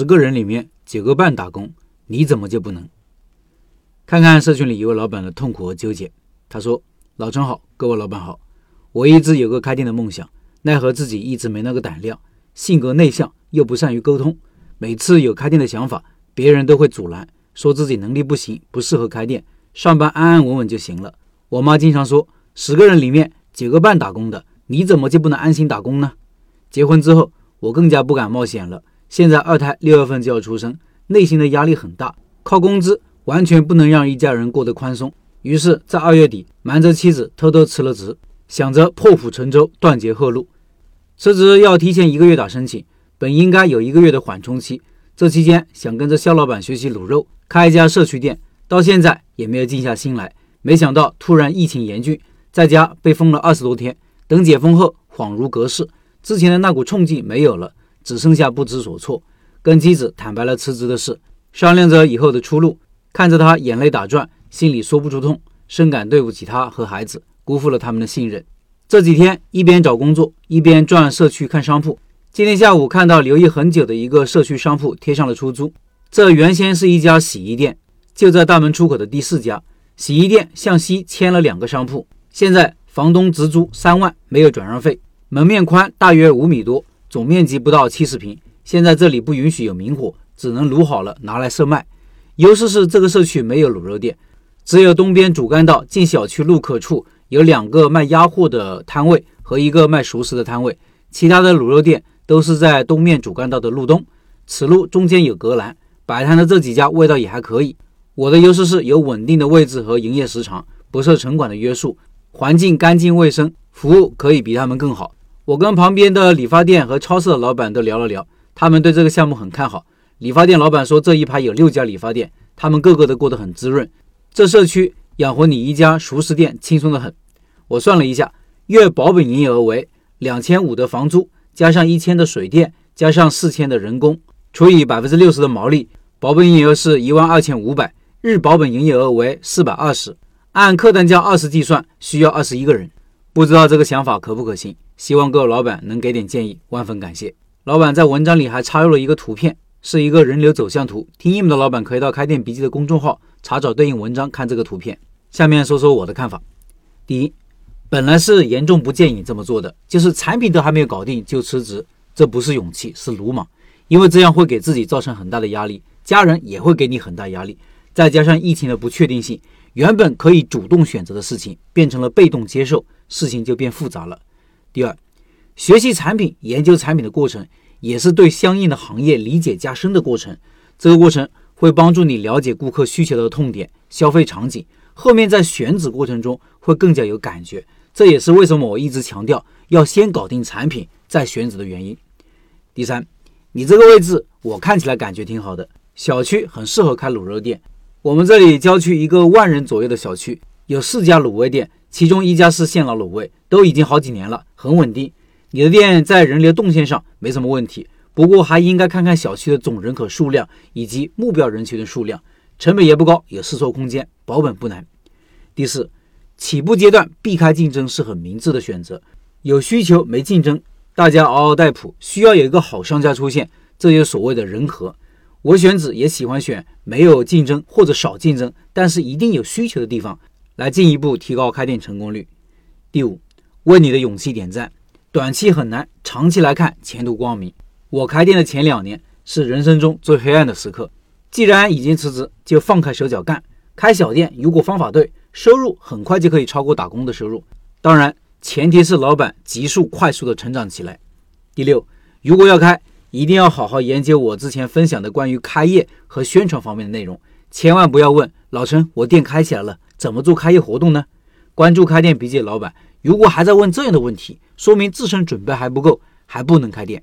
十个人里面九个半打工，你怎么就不能？看看社群里一位老板的痛苦和纠结。他说：“老陈好，各位老板好，我一直有个开店的梦想，奈何自己一直没那个胆量，性格内向又不善于沟通，每次有开店的想法，别人都会阻拦，说自己能力不行，不适合开店，上班安安稳稳就行了。我妈经常说，十个人里面九个半打工的，你怎么就不能安心打工呢？结婚之后，我更加不敢冒险了。现在二胎六月份就要出生，内心的压力很大，靠工资。”完全不能让一家人过得宽松，于是，在二月底瞒着妻子偷偷辞了职，想着破釜沉舟，断绝后路。辞职要提前一个月打申请，本应该有一个月的缓冲期。这期间想跟着肖老板学习卤肉，开一家社区店，到现在也没有静下心来。没想到突然疫情严峻，在家被封了二十多天。等解封后，恍如隔世，之前的那股冲劲没有了，只剩下不知所措。跟妻子坦白了辞职的事，商量着以后的出路。看着他眼泪打转，心里说不出痛，深感对不起他和孩子，辜负了他们的信任。这几天一边找工作，一边转社区看商铺。今天下午看到留意很久的一个社区商铺贴上了出租。这原先是一家洗衣店，就在大门出口的第四家洗衣店向西迁了两个商铺。现在房东直租三万，没有转让费。门面宽大约五米多，总面积不到七十平。现在这里不允许有明火，只能卤好了拿来售卖。优势是这个社区没有卤肉店，只有东边主干道进小区路口处有两个卖鸭货的摊位和一个卖熟食的摊位，其他的卤肉店都是在东面主干道的路东。此路中间有隔栏，摆摊的这几家味道也还可以。我的优势是有稳定的位置和营业时长，不受城管的约束，环境干净卫生，服务可以比他们更好。我跟旁边的理发店和超市的老板都聊了聊，他们对这个项目很看好。理发店老板说：“这一排有六家理发店，他们个个都过得很滋润。这社区养活你一家熟食店轻松的很。我算了一下，月保本营业额为两千五的房租，加上一千的水电，加上四千的人工，除以百分之六十的毛利，保本营业额是一万二千五百，日保本营业额为四百二十，按客单价二十计算，需要二十一个人。不知道这个想法可不可行？希望各位老板能给点建议，万分感谢。老板在文章里还插入了一个图片。”是一个人流走向图，听音频的老板可以到开店笔记的公众号查找对应文章，看这个图片。下面说说我的看法。第一，本来是严重不建议这么做的，就是产品都还没有搞定就辞职，这不是勇气，是鲁莽。因为这样会给自己造成很大的压力，家人也会给你很大压力。再加上疫情的不确定性，原本可以主动选择的事情变成了被动接受，事情就变复杂了。第二，学习产品、研究产品的过程。也是对相应的行业理解加深的过程，这个过程会帮助你了解顾客需求的痛点、消费场景，后面在选址过程中会更加有感觉。这也是为什么我一直强调要先搞定产品再选址的原因。第三，你这个位置我看起来感觉挺好的，小区很适合开卤肉店。我们这里郊区一个万人左右的小区，有四家卤味店，其中一家是现老卤味，都已经好几年了，很稳定。你的店在人流动线上没什么问题，不过还应该看看小区的总人口数量以及目标人群的数量，成本也不高，有试错空间，保本不难。第四，起步阶段避开竞争是很明智的选择，有需求没竞争，大家嗷嗷待哺，需要有一个好商家出现，这就所谓的人和。我选址也喜欢选没有竞争或者少竞争，但是一定有需求的地方，来进一步提高开店成功率。第五，为你的勇气点赞。短期很难，长期来看前途光明。我开店的前两年是人生中最黑暗的时刻。既然已经辞职，就放开手脚干。开小店，如果方法对，收入很快就可以超过打工的收入。当然，前提是老板急速快速的成长起来。第六，如果要开，一定要好好研究我之前分享的关于开业和宣传方面的内容。千万不要问老陈，我店开起来了，怎么做开业活动呢？关注开店笔记老板。如果还在问这样的问题，说明自身准备还不够，还不能开店。